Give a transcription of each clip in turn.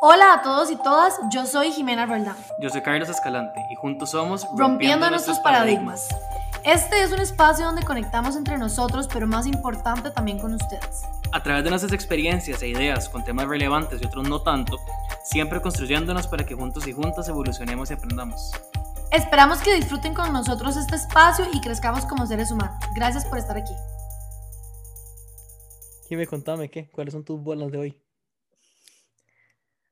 Hola a todos y todas, yo soy Jimena Roldán. Yo soy Carlos Escalante y juntos somos Rompiendo, nuestros paradigmas. Este es un espacio donde conectamos entre nosotros, pero más importante también con ustedes. A través de nuestras experiencias e ideas con temas relevantes y otros no tanto, siempre construyéndonos para que juntos y juntas evolucionemos y aprendamos. Esperamos que disfruten con nosotros este espacio y crezcamos como seres humanos. Gracias por estar aquí. Jimé, contame, ¿qué? ¿Cuáles son tus bolas de hoy?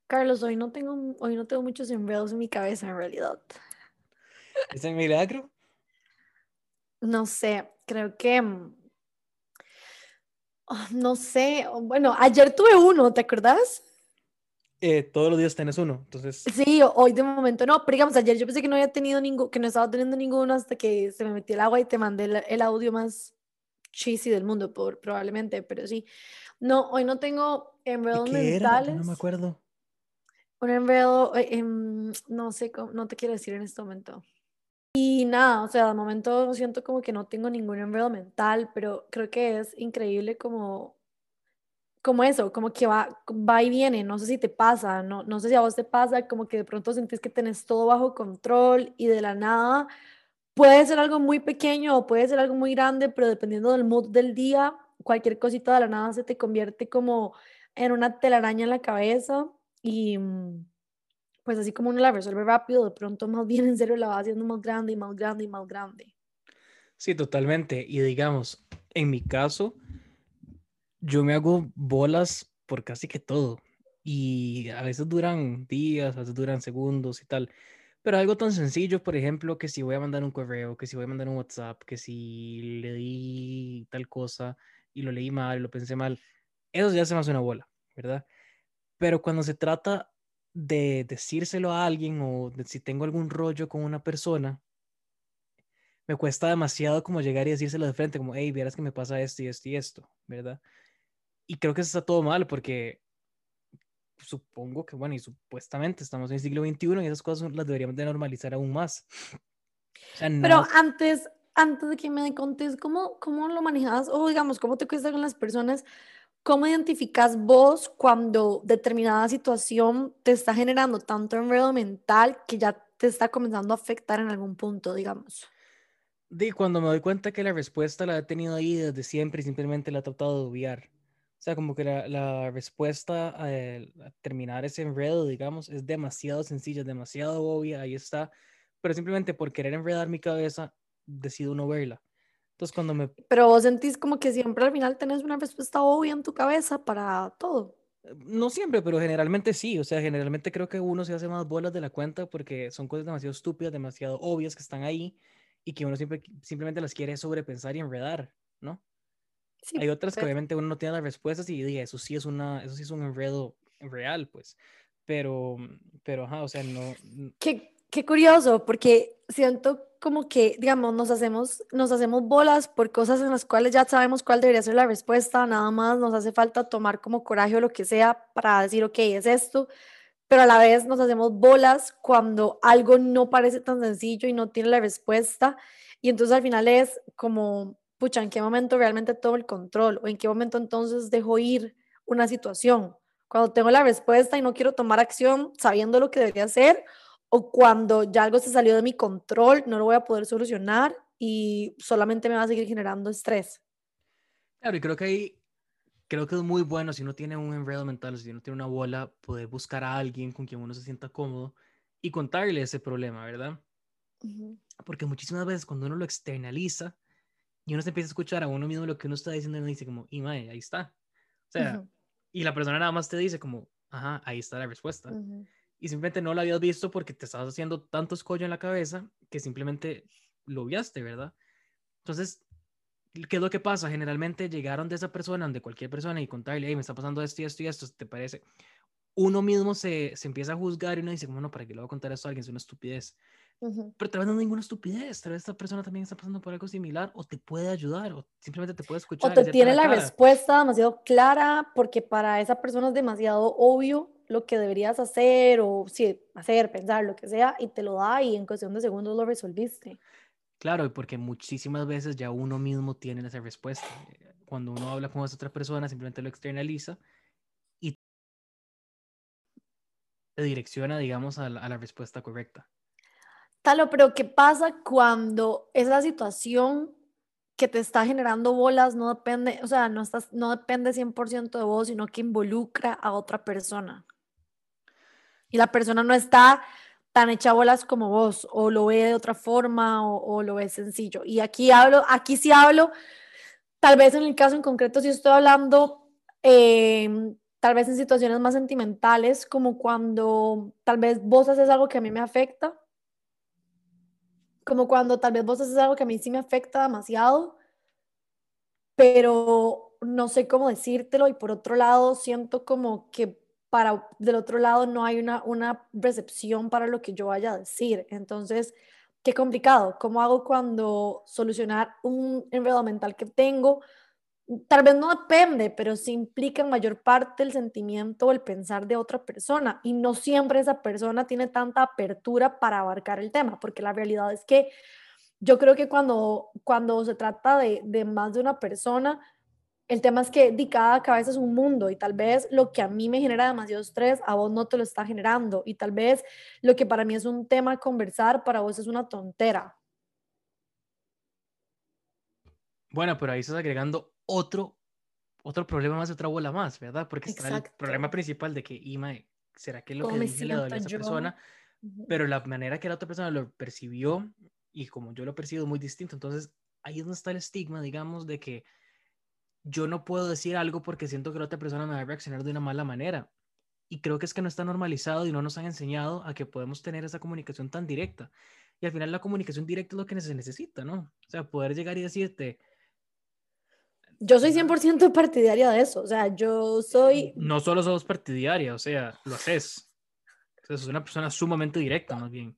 Carlos, hoy no tengo, hoy no tengo muchos enredos en mi cabeza en realidad. ¿Es el milagro? No sé, creo que, mm, ah, no sé, bueno, ayer tuve uno, ¿te acuerdas? Eh, todos los días tenés uno, entonces. Sí, hoy de momento no, pero digamos, ayer yo pensé que no había tenido ninguno, que no estaba teniendo ninguno hasta que se me metió el agua y te mandé el, audio más cheesy del mundo, por, probablemente, pero sí. No, hoy no tengo enredos mentales. No me acuerdo. Un enredo, eh, em, no sé, no te quiero decir en este momento. Y nada, o sea, de momento siento como que no tengo ningún enredo mental, pero creo que es increíble como, como eso, como que va, va y viene, no sé si te pasa, no, no sé si a vos te pasa, como que de pronto sentís que tenés todo bajo control y de la nada puede ser algo muy pequeño o puede ser algo muy grande, pero dependiendo del mood del día, cualquier cosita de la nada se te convierte como en una telaraña en la cabeza y mm, pues así como uno la resuelve rápido, de pronto más bien en serio la va haciendo más grande y más grande y más grande. Sí, totalmente. Y digamos, en mi caso, yo me hago bolas por casi que todo. Y a veces duran días, a veces duran segundos y tal. Pero algo tan sencillo, por ejemplo, que si voy a mandar un correo, que si voy a mandar un WhatsApp, que si le di tal cosa y lo leí mal, lo pensé mal, eso ya se me hace una bola, ¿verdad? Pero cuando se trata de decírselo a alguien o de si tengo algún rollo con una persona, me cuesta demasiado como llegar y decírselo de frente, como, hey, vieras que me pasa esto y esto y esto, ¿verdad? Y creo que eso está todo mal porque supongo que, bueno, y supuestamente estamos en el siglo XXI y esas cosas las deberíamos de normalizar aún más. Pero antes, antes de que me contes, ¿cómo, ¿cómo lo manejas? O digamos, ¿cómo te cuesta con las personas? ¿Cómo identificas vos cuando determinada situación te está generando tanto enredo mental que ya te está comenzando a afectar en algún punto, digamos? De cuando me doy cuenta que la respuesta la he tenido ahí desde siempre y simplemente la he tratado de obviar. O sea, como que la, la respuesta a, a, terminar ese enredo, digamos, es demasiado sencilla, demasiado obvia, ahí está. Pero simplemente por querer enredar mi cabeza, decido no verla. Entonces, cuando me... Pero vos sentís como que siempre al final tenés una respuesta obvia en tu cabeza para todo. Eh, no siempre, pero generalmente sí. O sea, generalmente creo que uno se hace más bolas de la cuenta porque son cosas demasiado estúpidas, demasiado obvias que están ahí y que uno siempre, simplemente las quiere sobrepensar y enredar, ¿no? Sí, Hay otras que obviamente uno no tiene las respuestas y diga, eso sí es una, eso sí es un enredo real, pues. Pero, pero, ajá, o sea, no. Qué, qué curioso, porque siento como que, digamos, nos hacemos, nos hacemos bolas por cosas en las cuales ya sabemos cuál debería ser la respuesta, nada más nos hace falta tomar como coraje o lo que sea para decir, ok, es esto, pero a la vez nos hacemos bolas cuando algo no parece tan sencillo y no tiene la respuesta, y entonces al final es como, pucha, ¿en qué momento realmente tomo el control? ¿O en qué momento entonces dejo ir una situación? Cuando tengo la respuesta y no quiero tomar acción sabiendo lo que debería hacer, o cuando ya algo se salió de mi control, no lo voy a poder solucionar y solamente me va a seguir generando estrés. Claro, y creo que ahí, creo que es muy bueno si uno tiene un enredo mental, si uno tiene una bola, poder buscar a alguien con quien uno se sienta cómodo y contarle ese problema, ¿verdad? Porque muchísimas veces cuando uno lo externaliza y uno se empieza a escuchar a uno mismo lo que uno está diciendo, uno dice como, y mae, ahí está. O sea, y la persona nada más te dice como, ajá, ahí está la respuesta y simplemente no lo habías visto porque te estabas haciendo tanto escollo en la cabeza que simplemente lo viaste, ¿verdad? Entonces, ¿qué es lo que pasa? Generalmente llegaron de esa persona, de cualquier persona, y contarle, hey, me está pasando esto y esto y esto, ¿te parece? Uno mismo se, se empieza a juzgar y uno dice, bueno, ¿para qué le voy a contar esto a alguien? Es una estupidez. Pero tal vez no es ninguna estupidez, tal vez esta persona también está pasando por algo similar o te puede ayudar o simplemente te puede escuchar. O te tiene la, la respuesta demasiado clara porque para esa persona es demasiado obvio lo que deberías hacer o sí, hacer, pensar, lo que sea, y te lo da y en cuestión de segundos lo resolviste. Claro, porque muchísimas veces ya uno mismo tiene esa respuesta. Cuando uno habla con esa otra persona, simplemente lo externaliza. Y... te direcciona, digamos, a la, respuesta correcta. Talo, pero ¿qué pasa cuando esa situación que te está generando bolas no depende, o sea, no, estás, no depende 100% de vos, sino que involucra a otra persona? Y la persona no está tan hecha bolas como vos, o lo ve de otra forma, o, lo ve sencillo. Y aquí hablo, aquí sí hablo, tal vez en el caso en concreto sí estoy hablando, em, tal vez en situaciones más sentimentales, como cuando tal vez vos haces algo que a mí me afecta, como cuando tal vez vos haces algo que a mí sí me afecta demasiado, pero no sé cómo decírtelo y por otro lado siento como que para del otro lado no hay una, una recepción para lo que yo vaya a decir. Entonces, qué complicado. ¿Cómo hago cuando solucionar un enredo mental que tengo? Tal vez no depende, pero sí implica en mayor parte el sentimiento o el pensar de otra persona. Y no siempre esa persona tiene tanta apertura para abarcar el tema, porque la realidad es que yo creo que cuando, cuando se trata de, de más de una persona, el tema es que di, cada cabeza es un mundo y tal vez lo que a mí me genera demasiado estrés, a vos no te lo está generando. Y tal vez lo que para mí es un tema a conversar, para vos es una tontera. Bueno, pero ahí estás agregando otro, otro problema más, otra bola más, ¿verdad? Porque está el problema principal de que, Ima, ¿será que lo que dije le a esa persona? Pero la manera que la otra persona lo percibió y como yo lo percibo muy distinto. Entonces, ahí es donde está el estigma, digamos, de que yo no puedo decir algo porque siento que la otra persona me va a reaccionar de una mala manera. Y creo que es que no está normalizado y no nos han enseñado a que podemos tener esa comunicación tan directa. Y al final la comunicación directa es lo que se necesita, ¿no? O sea, poder llegar y decirte... Yo soy 100% partidaria de eso, o sea, yo soy... No solo sos partidaria, o sea, lo haces. O sea, sos una persona sumamente directa, más bien.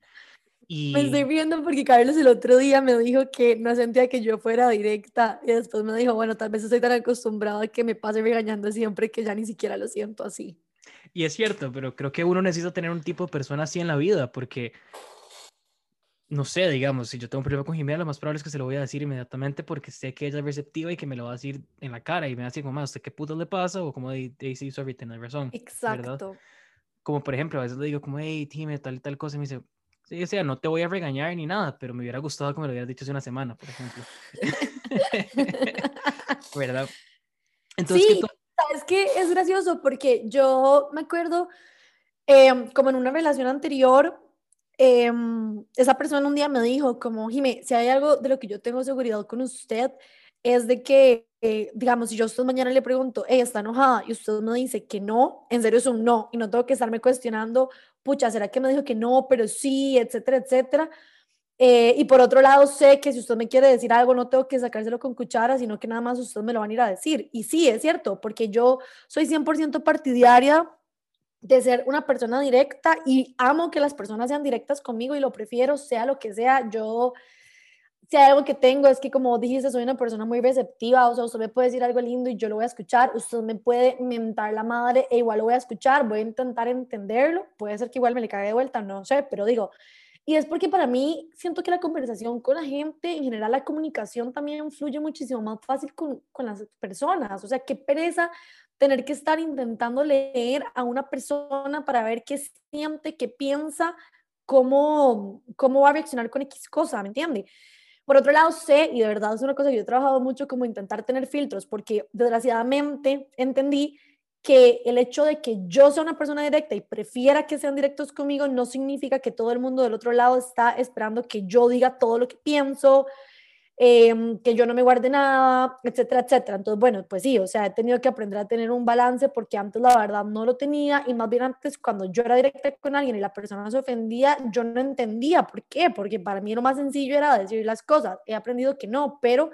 Me estoy viendo porque Carlos el otro día me dijo que no sentía que yo fuera directa y después me dijo, bueno, tal vez estoy tan acostumbrado a que me pase regañando siempre que ya ni siquiera lo siento así. Y es cierto, pero creo que uno necesita tener un tipo de persona así en la vida porque, no sé, digamos, si yo tengo un problema con Jimena, lo más probable es que se lo voy a decir inmediatamente porque sé que ella es receptiva y que me lo va a decir en la cara y me va a decir, mamá, ¿usted qué puto le pasa? O como Daisy, sorry, tiene razón. Exacto. Como por ejemplo, a veces le digo como, hey, Time, tal y tal cosa, y me dice, Sí, o sea, no te voy a regañar ni nada, pero me hubiera gustado que me lo hubieras dicho hace una semana, por ejemplo. ¿Verdad? Entonces, sí, es que es gracioso porque yo me acuerdo, em, como en una relación anterior, em, esa persona un día me dijo, como, Jimé, si hay algo de lo que yo tengo seguridad con usted, es de que, eh, digamos, si yo usted mañana le pregunto, ella está enojada y usted me dice que no, en serio es un no, y no tengo que estarme cuestionando pucha, ¿será que me dijo que no, pero sí, etcétera, etcétera? Eh, y por otro lado, sé que si usted me quiere decir algo, no tengo que sacárselo con cuchara, sino que nada más usted me lo van a ir a decir. Y sí, es cierto, porque yo soy 100% partidaria de ser una persona directa y amo que las personas sean directas conmigo y lo prefiero, sea lo que sea. Yo si hay algo que tengo es que como dijiste, soy una persona muy receptiva, o sea, usted me puede decir algo lindo y yo lo voy a escuchar, usted me puede mentar la madre e igual lo voy a escuchar, voy a intentar entenderlo, puede ser que igual me le cague de vuelta, no sé, pero digo, y es porque para mí siento que la conversación con la gente, en general la comunicación también fluye muchísimo más fácil con, con las personas, o sea, qué pereza tener que estar intentando leer a una persona para ver qué siente, qué piensa, cómo, cómo va a reaccionar con X cosa, ¿me entiende? Por otro lado, sé, y de verdad es una cosa que yo he trabajado mucho, como intentar tener filtros, porque desgraciadamente entendí que el hecho de que yo sea una persona directa y prefiera que sean directos conmigo no significa que todo el mundo del otro lado está esperando que yo diga todo lo que pienso, Em, que yo no me guarde nada, etcétera, etcétera. Entonces, bueno, pues sí, o sea, he tenido que aprender a tener un balance porque antes la verdad no lo tenía y más bien antes cuando yo era directa con alguien y la persona se ofendía, yo no entendía por qué, porque para mí lo más sencillo era decir las cosas. He aprendido que no, pero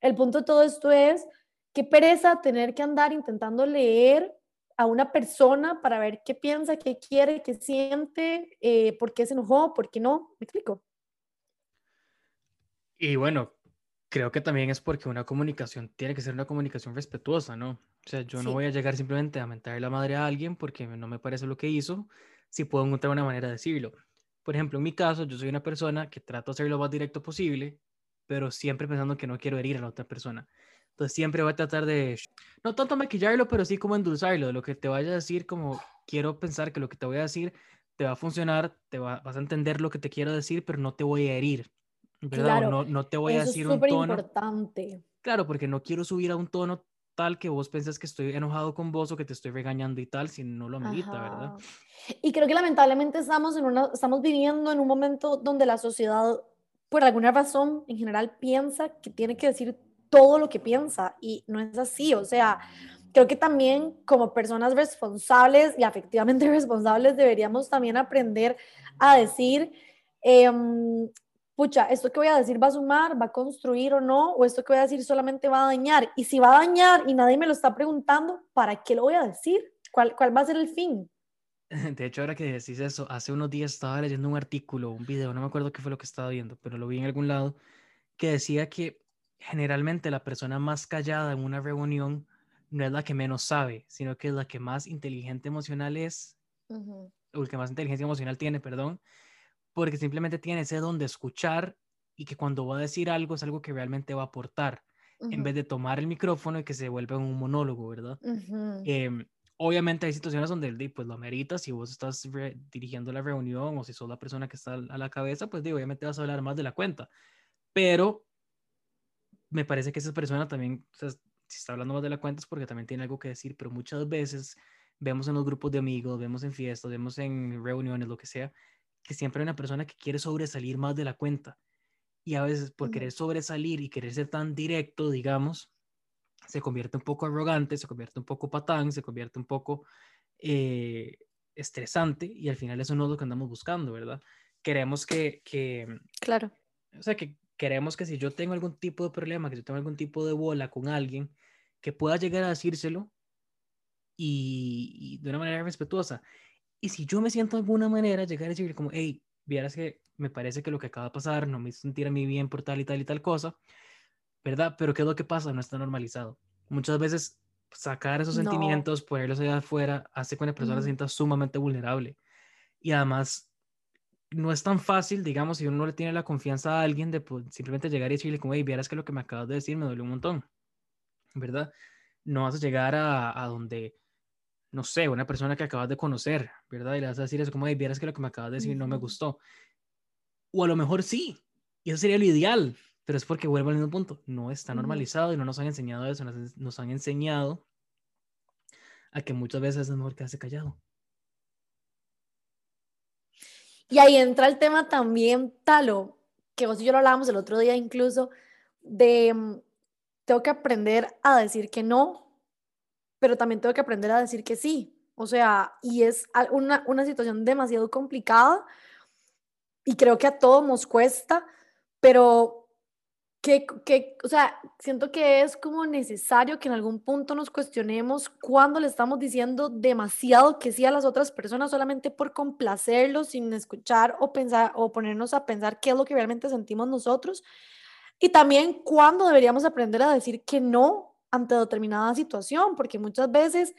el punto de todo esto es qué pereza tener que andar intentando leer a una persona para ver qué piensa, qué quiere, qué siente, eh, por qué se enojó, por qué no. ¿Me explico? Y bueno, creo que también es porque una comunicación tiene que ser una comunicación respetuosa, ¿no? O sea, yo no voy a llegar simplemente a mentar la madre a alguien porque no me parece lo que hizo, si puedo encontrar una manera de decirlo. Por ejemplo, en mi caso, yo soy una persona que trato de ser lo más directo posible, pero siempre pensando que no quiero herir a la otra persona. Entonces siempre voy a tratar de, no tanto maquillarlo, pero sí como endulzarlo, lo que te vaya a decir, como quiero pensar que lo que te voy a decir te va a funcionar, te vas a entender lo que te quiero decir, pero no te voy a herir, ¿verdad? Claro, no, no te voy a decir es un tono. importante. Claro, porque no quiero subir a un tono tal que vos piensas que estoy enojado con vos o que te estoy regañando y tal, si no lo amerita, ¿verdad? Y creo que lamentablemente estamos, en una, estamos viviendo en un momento donde la sociedad, por alguna razón, en general piensa que tiene que decir todo lo que piensa y no es así, o sea, creo que también como personas responsables y afectivamente responsables deberíamos también aprender a decir, em, pucha, esto que voy a decir va a sumar, va a construir o no, o esto que voy a decir solamente va a dañar. Y si va a dañar y nadie me lo está preguntando, ¿para qué lo voy a decir? ¿Cuál, cuál va a ser el fin? De hecho, ahora que decís eso, hace unos días estaba leyendo un artículo, un video, no me acuerdo qué fue lo que estaba viendo, pero lo vi en algún lado, que decía que generalmente la persona más callada en una reunión no es la que menos sabe, sino que es la que más inteligente emocional es, o el que más inteligencia emocional tiene, perdón, porque simplemente tiene ese don de escuchar y que cuando va a decir algo es algo que realmente va a aportar, en vez de tomar el micrófono y que se vuelva un monólogo, ¿verdad? Em, obviamente hay situaciones donde pues lo ameritas, si vos estás dirigiendo la reunión o si sos la persona que está a la cabeza, pues digo, obviamente vas a hablar más de la cuenta, pero me parece que esa persona también, si está hablando más de la cuenta es porque también tiene algo que decir, pero muchas veces vemos en los grupos de amigos, vemos en fiestas, vemos en reuniones, lo que sea, que siempre hay una persona que quiere sobresalir más de la cuenta. Y a veces por querer sobresalir y querer ser tan directo, digamos, se convierte un poco arrogante, se convierte un poco patán, se convierte un poco eh, estresante y al final eso no es lo que andamos buscando, ¿verdad? Queremos que, que... Claro. O sea, que queremos que si yo tengo algún tipo de problema, que yo tengo algún tipo de bola con alguien, que pueda llegar a decírselo y, de una manera respetuosa. Y si yo me siento de alguna manera, llegar a decirle como, hey, vieras que me parece que lo que acaba de pasar no me hizo sentir a mí bien por tal y tal y tal cosa, ¿verdad? Pero ¿qué es lo que pasa? No está normalizado. Muchas veces sacar esos sentimientos, ponerlos allá afuera, hace que una persona se sienta sumamente vulnerable. Y además, no es tan fácil, digamos, si uno no le tiene la confianza a alguien de pues, simplemente llegar y decirle como, hey, vieras que lo que me acabas de decir me duele un montón, ¿verdad? No vas a llegar a, a, donde, no sé, una persona que acabas de conocer, ¿verdad? Y le vas a decir eso como, hey, vieras que lo que me acabas de decir no me gustó. O a lo mejor sí, y eso sería lo ideal, pero es porque vuelvo al mismo punto, no está normalizado y no nos han enseñado eso, nos, nos han enseñado a que muchas veces es mejor quedarse callado. Y ahí entra el tema también, Talo, que vos y yo lo hablábamos el otro día incluso, de mm, tengo que aprender a decir que no, pero también tengo que aprender a decir que sí. O sea, y es una, una situación demasiado complicada y creo que a todos nos cuesta, pero que, o sea, siento que es como necesario que en algún punto nos cuestionemos cuando le estamos diciendo demasiado que sí a las otras personas solamente por complacerlos, sin escuchar o pensar o ponernos a pensar qué es lo que realmente sentimos nosotros. Y también cuando deberíamos aprender a decir que no ante determinada situación, porque muchas veces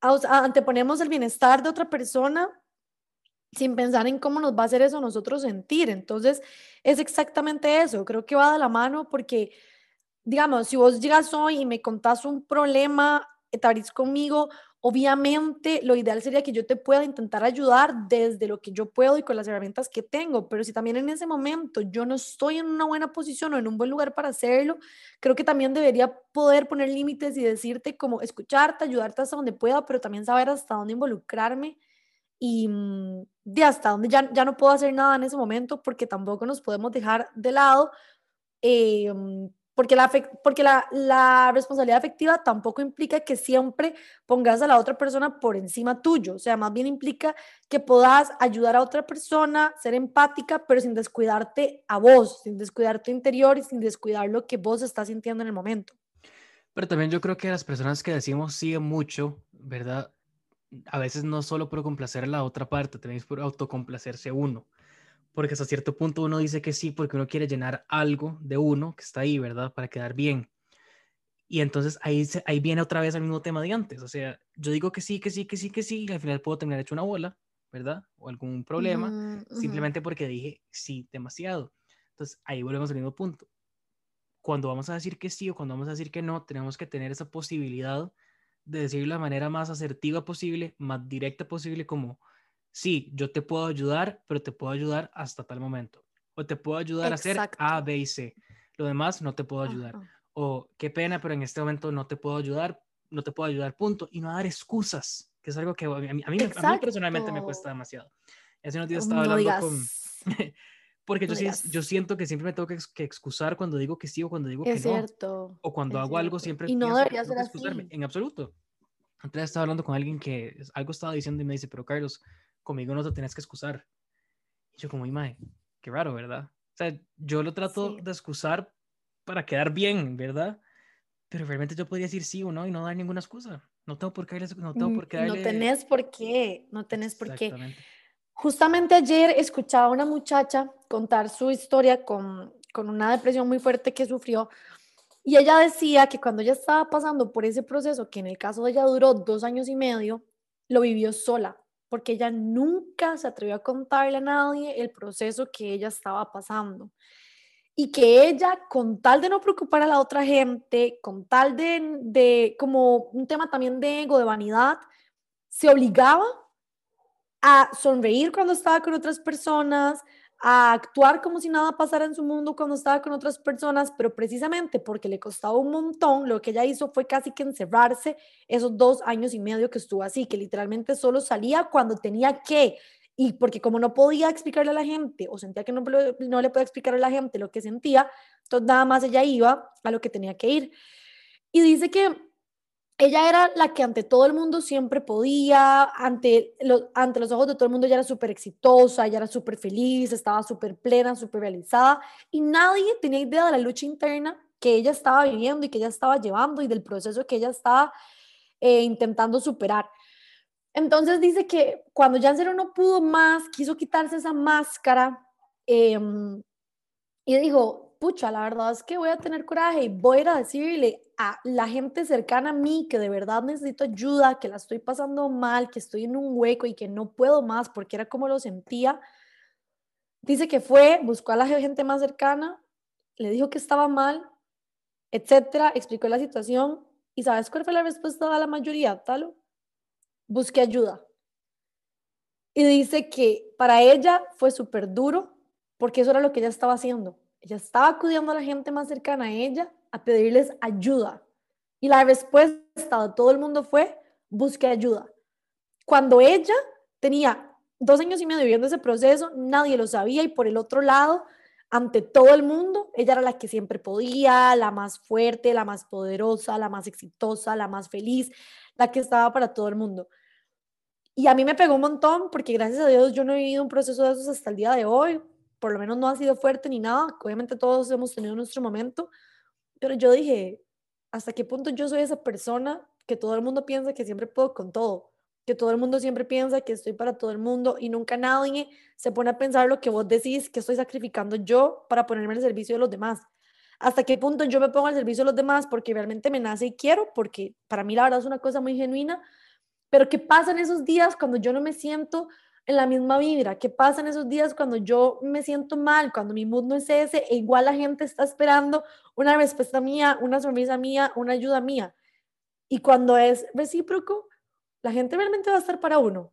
anteponemos el bienestar de otra persona sin pensar en cómo nos va a hacer eso nosotros sentir. Entonces, es exactamente eso. Creo que va de la mano porque, digamos, si vos llegas hoy y me contás un problema, te abrís conmigo, obviamente lo ideal sería que yo te pueda intentar ayudar desde lo que yo puedo y con las herramientas que tengo, pero si también en ese momento yo no estoy en una buena posición o en un buen lugar para hacerlo, creo que también debería poder poner límites y decirte como escucharte, ayudarte hasta donde pueda, pero también saber hasta dónde involucrarme y mm, de hasta donde ya, ya no puedo hacer nada en ese momento porque tampoco nos podemos dejar de lado, eh, mm, porque, la, porque la, la, responsabilidad afectiva tampoco implica que siempre pongas a la otra persona por encima tuyo, o sea, más bien implica que puedas ayudar a otra persona, ser empática, pero sin descuidarte a vos, sin descuidar tu interior y sin descuidar lo que vos estás sintiendo en el momento. Pero también yo creo que las personas que decimos siguen mucho, ¿verdad? a veces no solo por complacer a la otra parte, también es por autocomplacerse uno. Porque hasta cierto punto uno dice que sí porque uno quiere llenar algo de uno que está ahí, ¿verdad? Para quedar bien. Y entonces ahí, ahí viene otra vez el mismo tema de antes. O sea, yo digo que sí, que sí, que sí, que sí, y al final puedo terminar hecho una bola, ¿verdad? O algún problema, simplemente porque dije sí demasiado. Entonces ahí volvemos al mismo punto. cuando vamos a decir que sí o cuando vamos a decir que no, tenemos que tener esa posibilidad de decir de la manera más asertiva posible, más directa posible, como, sí, yo te puedo ayudar, pero te puedo ayudar hasta tal momento. O te puedo ayudar a hacer A, B y C. Lo demás no te puedo ayudar. O qué pena, pero en este momento no te puedo ayudar, no te puedo ayudar, punto. Y no dar excusas, que es algo que a mí, a mí, personalmente me cuesta demasiado. Hace unos días estaba hablando con... Porque yo, yo siento que siempre me tengo que, excusar cuando digo que sí o cuando digo que no. O cuando hago algo siempre. Y no debería ser así. En absoluto. Antes estaba hablando con alguien que algo estaba diciendo y me dice, pero Carlos, conmigo no te tienes que excusar. Y yo como, imagen, qué raro, ¿verdad? O sea, yo lo trato de excusar para quedar bien, ¿verdad? Pero realmente yo podría decir sí o no y no dar ninguna excusa. No tengo por qué no tengo por qué No tenés por qué, no tenés por qué. Justamente ayer escuchaba a una muchacha contar su historia con, con una depresión muy fuerte que sufrió y ella decía que cuando ella estaba pasando por ese proceso, que en el caso de ella duró dos años y medio, lo vivió sola, porque ella nunca se atrevió a contarle a nadie el proceso que ella estaba pasando. Y que ella, con tal de no preocupar a la otra gente, con tal de, de como un tema también de ego, de vanidad, se obligaba a sonreír cuando estaba con otras personas, a actuar como si nada pasara en su mundo cuando estaba con otras personas, pero precisamente porque le costaba un montón, lo que ella hizo fue casi que encerrarse esos dos años y medio que estuvo así, que literalmente solo salía cuando tenía que, y porque como no podía explicarle a la gente o sentía que no, no le podía explicar a la gente lo que sentía, entonces nada más ella iba a lo que tenía que ir. Y dice que ella era la que ante todo el mundo siempre podía, ante, ante los ojos de todo el mundo ella era súper exitosa, ella era súper feliz, estaba súper plena, súper realizada y nadie tenía idea de la lucha interna que ella estaba viviendo y que ella estaba llevando y del proceso que ella estaba eh, intentando superar. Entonces dice que cuando Cero no pudo más, quiso quitarse esa máscara em, y dijo, pucha, la verdad es que voy a tener coraje y voy a ir a decirle a la gente cercana a mí que de verdad necesito ayuda, que la estoy pasando mal, que estoy en un hueco y que no puedo más porque era como lo sentía. Dice que fue, buscó a la gente más cercana, le dijo que estaba mal, etcétera, explicó la situación y ¿sabes cuál fue la respuesta de la mayoría, Talo? Busque ayuda. Y dice que para ella fue súper duro porque eso era lo que ella estaba haciendo ella estaba acudiendo a la gente más cercana a ella a pedirles ayuda. Y la respuesta de todo el mundo fue, busque ayuda. Cuando ella tenía dos años y medio viviendo ese proceso, nadie lo sabía y por el otro lado, ante todo el mundo, ella era la que siempre podía, la más fuerte, la más poderosa, la más exitosa, la más feliz, la que estaba para todo el mundo. Y a mí me pegó un montón porque gracias a Dios yo no he vivido un proceso de esos hasta el día de hoy por lo menos no ha sido fuerte ni nada, obviamente todos hemos tenido nuestro momento, pero yo dije, ¿hasta qué punto yo soy esa persona que todo el mundo piensa que siempre puedo con todo? Que todo el mundo siempre piensa que estoy para todo el mundo y nunca nadie se pone a pensar lo que vos decís que estoy sacrificando yo para ponerme al servicio de los demás. ¿Hasta qué punto yo me pongo al servicio de los demás porque realmente me nace y quiero? Porque para mí la verdad es una cosa muy genuina. Pero ¿qué pasa en esos días cuando yo no me siento en la misma vibra. ¿Qué pasa en esos días cuando yo me siento mal, cuando mi mood no es ese, e igual la gente está esperando una respuesta mía, una sonrisa mía, una ayuda mía? Y cuando es recíproco, la gente realmente va a estar para uno.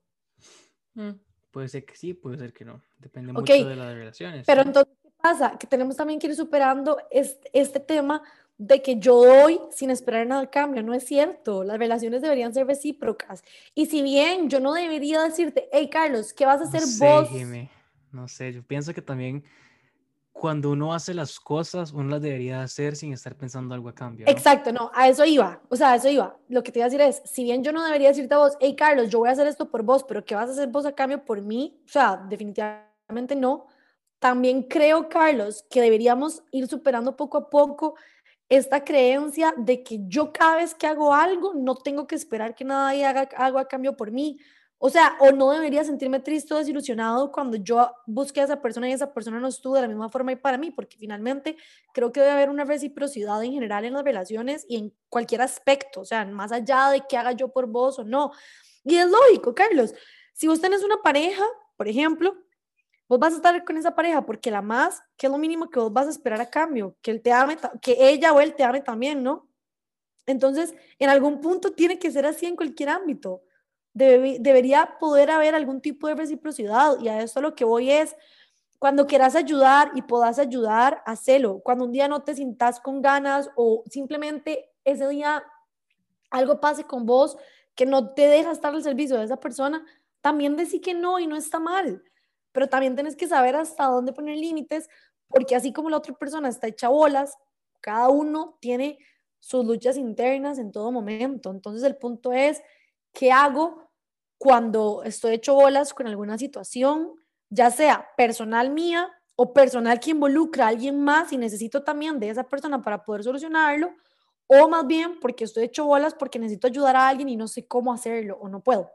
Mm, puede ser que sí, puede ser que no. Depende mucho de las relaciones. Pero entonces, ¿qué pasa? Que tenemos también que ir superando este, este tema de que yo doy sin esperar nada al cambio. No es cierto. Las relaciones deberían ser recíprocas. Y si bien yo no debería decirte, hey Carlos, ¿qué vas a hacer vos? No sé, yo pienso que también cuando uno hace las cosas, uno las debería hacer sin estar pensando algo a cambio. Exacto, no, a eso iba. O sea, a eso iba. Lo que te iba a decir es, si bien yo no debería decirte a vos, hey Carlos, yo voy a hacer esto por vos, pero ¿qué vas a hacer vos a cambio por mí? O sea, definitivamente no. También creo, Carlos, que deberíamos ir superando poco a poco esta creencia de que yo cada vez que hago algo no tengo que esperar que nadie haga algo a cambio por mí. O sea, o no debería sentirme triste o desilusionado cuando yo busque a esa persona y esa persona no estuvo de la misma forma y para mí, porque finalmente creo que debe haber una reciprocidad en general en las relaciones y en cualquier aspecto, o sea, más allá de que haga yo por vos o no. Y es lógico, Carlos, si vos tenés una pareja, por ejemplo, vos vas a estar con esa pareja porque la más, que es lo mínimo que vos vas a esperar a cambio, que él te ame, que ella o él te ame también, ¿no? Entonces, en algún punto tiene que ser así en cualquier ámbito. debería poder haber algún tipo de reciprocidad y a eso lo que voy es, cuando quieras ayudar y puedas ayudar, hacelo. Cuando un día no te sientas con ganas o simplemente ese día algo pase con vos que no te deja estar al servicio de esa persona, también decir que no y no está mal. Pero también tienes que saber hasta dónde poner límites, porque así como la otra persona está hecha bolas, cada uno tiene sus luchas internas en todo momento. Entonces el punto es, ¿qué hago cuando estoy hecho bolas con alguna situación? ya sea personal mía o personal que involucra a alguien más y necesito también de esa persona para poder solucionarlo, o más bien porque estoy hecho bolas porque necesito ayudar a alguien y no sé cómo hacerlo o no puedo.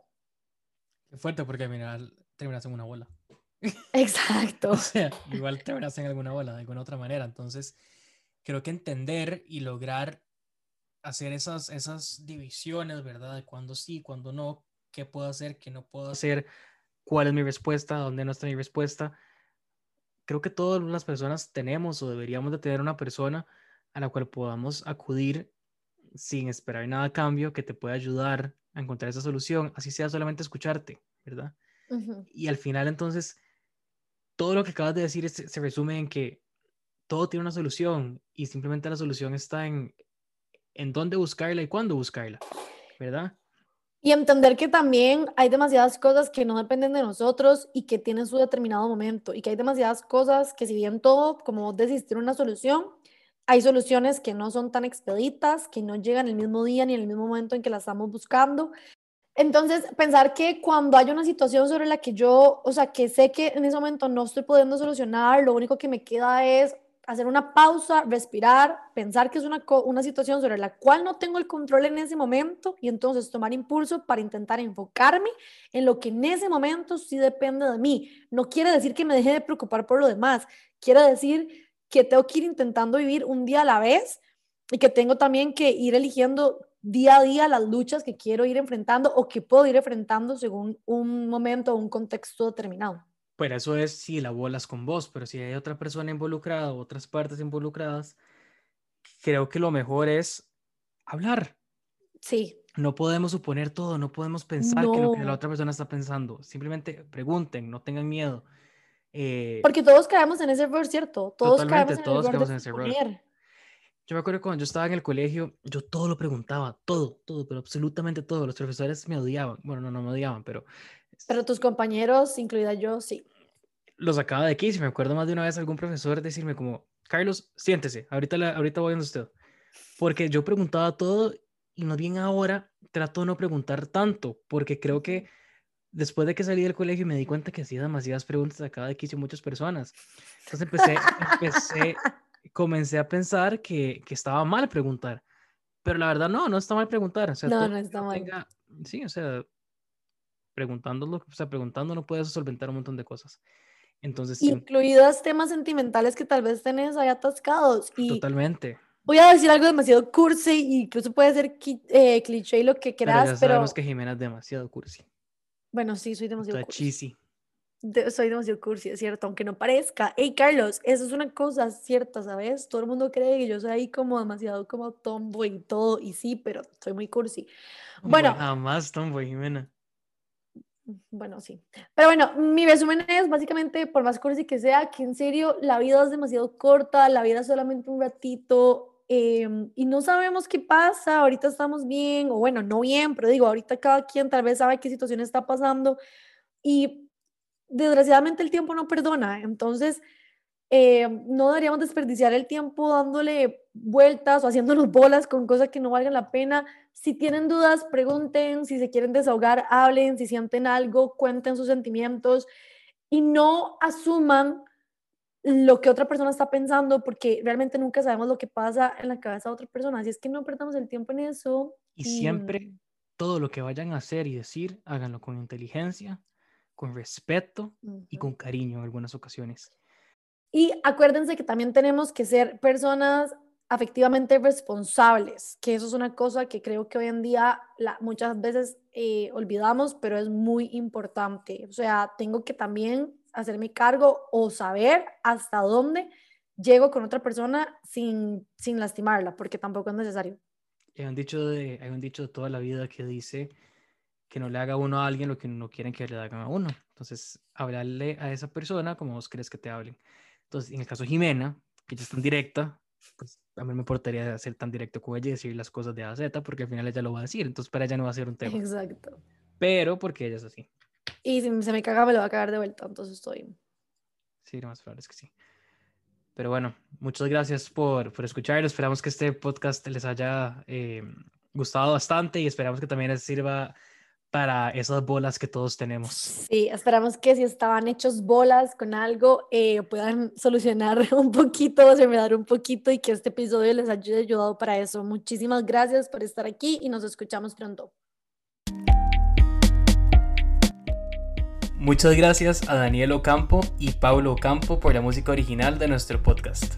Qué fuerte porque al final terminas en una bola. Exacto. o sea, igual terminas en alguna bola de alguna otra manera. Entonces, creo que entender y lograr hacer esas, esas divisiones, ¿verdad? De cuándo sí, cuándo no, qué puedo hacer, qué no puedo hacer, cuál es mi respuesta, dónde no está mi respuesta. Creo que todas las personas tenemos o deberíamos de tener una persona a la cual podamos acudir sin esperar nada a cambio, que te pueda ayudar a encontrar esa solución, así sea solamente escucharte, ¿verdad? Y al final entonces, todo lo que acabas de decir se resume en que todo tiene una solución y simplemente la solución está en, en dónde buscarla y cuándo buscarla, ¿verdad? Y entender que también hay demasiadas cosas que no dependen de nosotros y que tienen su determinado momento. Y que hay demasiadas cosas que si bien todo, como vos decís, tiene una solución, hay soluciones que no son tan expeditas, que no llegan el mismo día ni en el mismo momento en que las estamos buscando. Entonces, pensar que cuando hay una situación sobre la que yo, o sea, que sé que en ese momento no estoy pudiendo solucionar, lo único que me queda es hacer una pausa, respirar, pensar que es una, una situación sobre la cual no tengo el control en ese momento y entonces tomar impulso para intentar enfocarme en lo que en ese momento sí depende de mí. No quiere decir que me deje de preocupar por lo demás, quiere decir que tengo que ir intentando vivir un día a la vez y que tengo también que ir eligiendo día a día las luchas que quiero ir enfrentando o que puedo ir enfrentando según un momento o un contexto determinado. Pero eso es si la bolas con vos, pero si hay otra persona involucrada o otras partes involucradas, creo que lo mejor es hablar. Sí. No podemos suponer todo, no podemos pensar que lo que la otra persona está pensando. Simplemente pregunten, no tengan miedo. Eh, Porque todos caemos en ese error, ¿cierto? Todos caemos en, todos caemos en ese error. Yo me acuerdo cuando yo estaba en el colegio, yo todo lo preguntaba, todo, todo, pero absolutamente todo. Los profesores me odiaban. Bueno, no, no me odiaban, pero pero tus compañeros, incluida yo, sí. Lo sacaba de aquí, si me acuerdo más de una vez algún profesor decirme como, Carlos, siéntese, ahorita, ahorita voy a usted. Porque yo preguntaba todo y no bien ahora trato de no preguntar tanto, porque creo que después de que salí del colegio me di cuenta que hacía demasiadas preguntas acá de aquí muchas personas. Entonces empecé, empecé, comencé a pensar que, que, estaba mal preguntar. Pero la verdad no, no está mal preguntar. O sea, no, no está mal. sí, o sea, preguntándolo, o sea, preguntando no puedes solventar un montón de cosas. Entonces, incluidas temas sentimentales que tal vez tenés ahí atascados. Y totalmente. Voy a decir algo demasiado cursi, incluso puede ser eh, cliché y lo que quieras, pero. Ya sabemos que Jimena es demasiado cursi. Bueno, sí, soy demasiado cursi. Soy demasiado cursi, es cierto, aunque no parezca. Hey, Carlos, eso es una cosa cierta, ¿sabes? Todo el mundo cree que yo soy ahí como demasiado como tomboy y todo, y sí, pero soy muy cursi. Bueno. Jamás tomboy, Jimena. Bueno, sí. Pero bueno, mi resumen es básicamente, por más cursi que sea, que en serio la vida es demasiado corta, la vida es solamente un ratito em, y no sabemos qué pasa, ahorita estamos bien, o bueno, no bien, pero digo, ahorita cada quien tal vez sabe qué situación está pasando y desgraciadamente el tiempo no perdona, entonces eh, no deberíamos desperdiciar el tiempo dándole vueltas o haciéndonos bolas con cosas que no valgan la pena. Si tienen dudas, pregunten, si se quieren desahogar, hablen, si sienten algo, cuenten sus sentimientos y no asuman lo que otra persona está pensando porque realmente nunca sabemos lo que pasa en la cabeza de otra persona. Así es que no perdamos el tiempo en eso. Y, siempre todo lo que vayan a hacer y decir, háganlo con inteligencia, con respeto y con cariño en algunas ocasiones. Y acuérdense que también tenemos que ser personas afectivamente responsables, que eso es una cosa que creo que hoy en día la, muchas veces eh, olvidamos, pero es muy importante. O sea, tengo que también hacerme cargo o saber hasta dónde llego con otra persona sin, sin lastimarla, porque tampoco es necesario. Hay un, dicho de, hay un dicho de toda la vida que dice que no le haga uno a alguien lo que no quieren que le hagan a uno. Entonces, hablarle a esa persona como vos crees que te hablen. Entonces, en el caso de Jimena, que ella es tan directa, pues a mí me importaría ser tan directo con ella y decir las cosas de A a Z, porque al final ella lo va a decir, entonces para ella no va a ser un tema. Exacto. Pero porque ella es así. Y si se me caga, me lo va a cagar de vuelta, entonces estoy. Sí, lo más probable es que sí. Pero bueno, muchas gracias por, por escuchar. Esperamos que este podcast les haya eh, gustado bastante y esperamos que también les sirva para esas bolas que todos tenemos. Sí, esperamos que si estaban hechos bolas con algo, eh, puedan solucionar un poquito, dar un poquito y que este episodio les haya ayudado para eso. Muchísimas gracias por estar aquí y nos escuchamos pronto. Muchas gracias a Daniel Ocampo y Pablo Ocampo por la música original de nuestro podcast.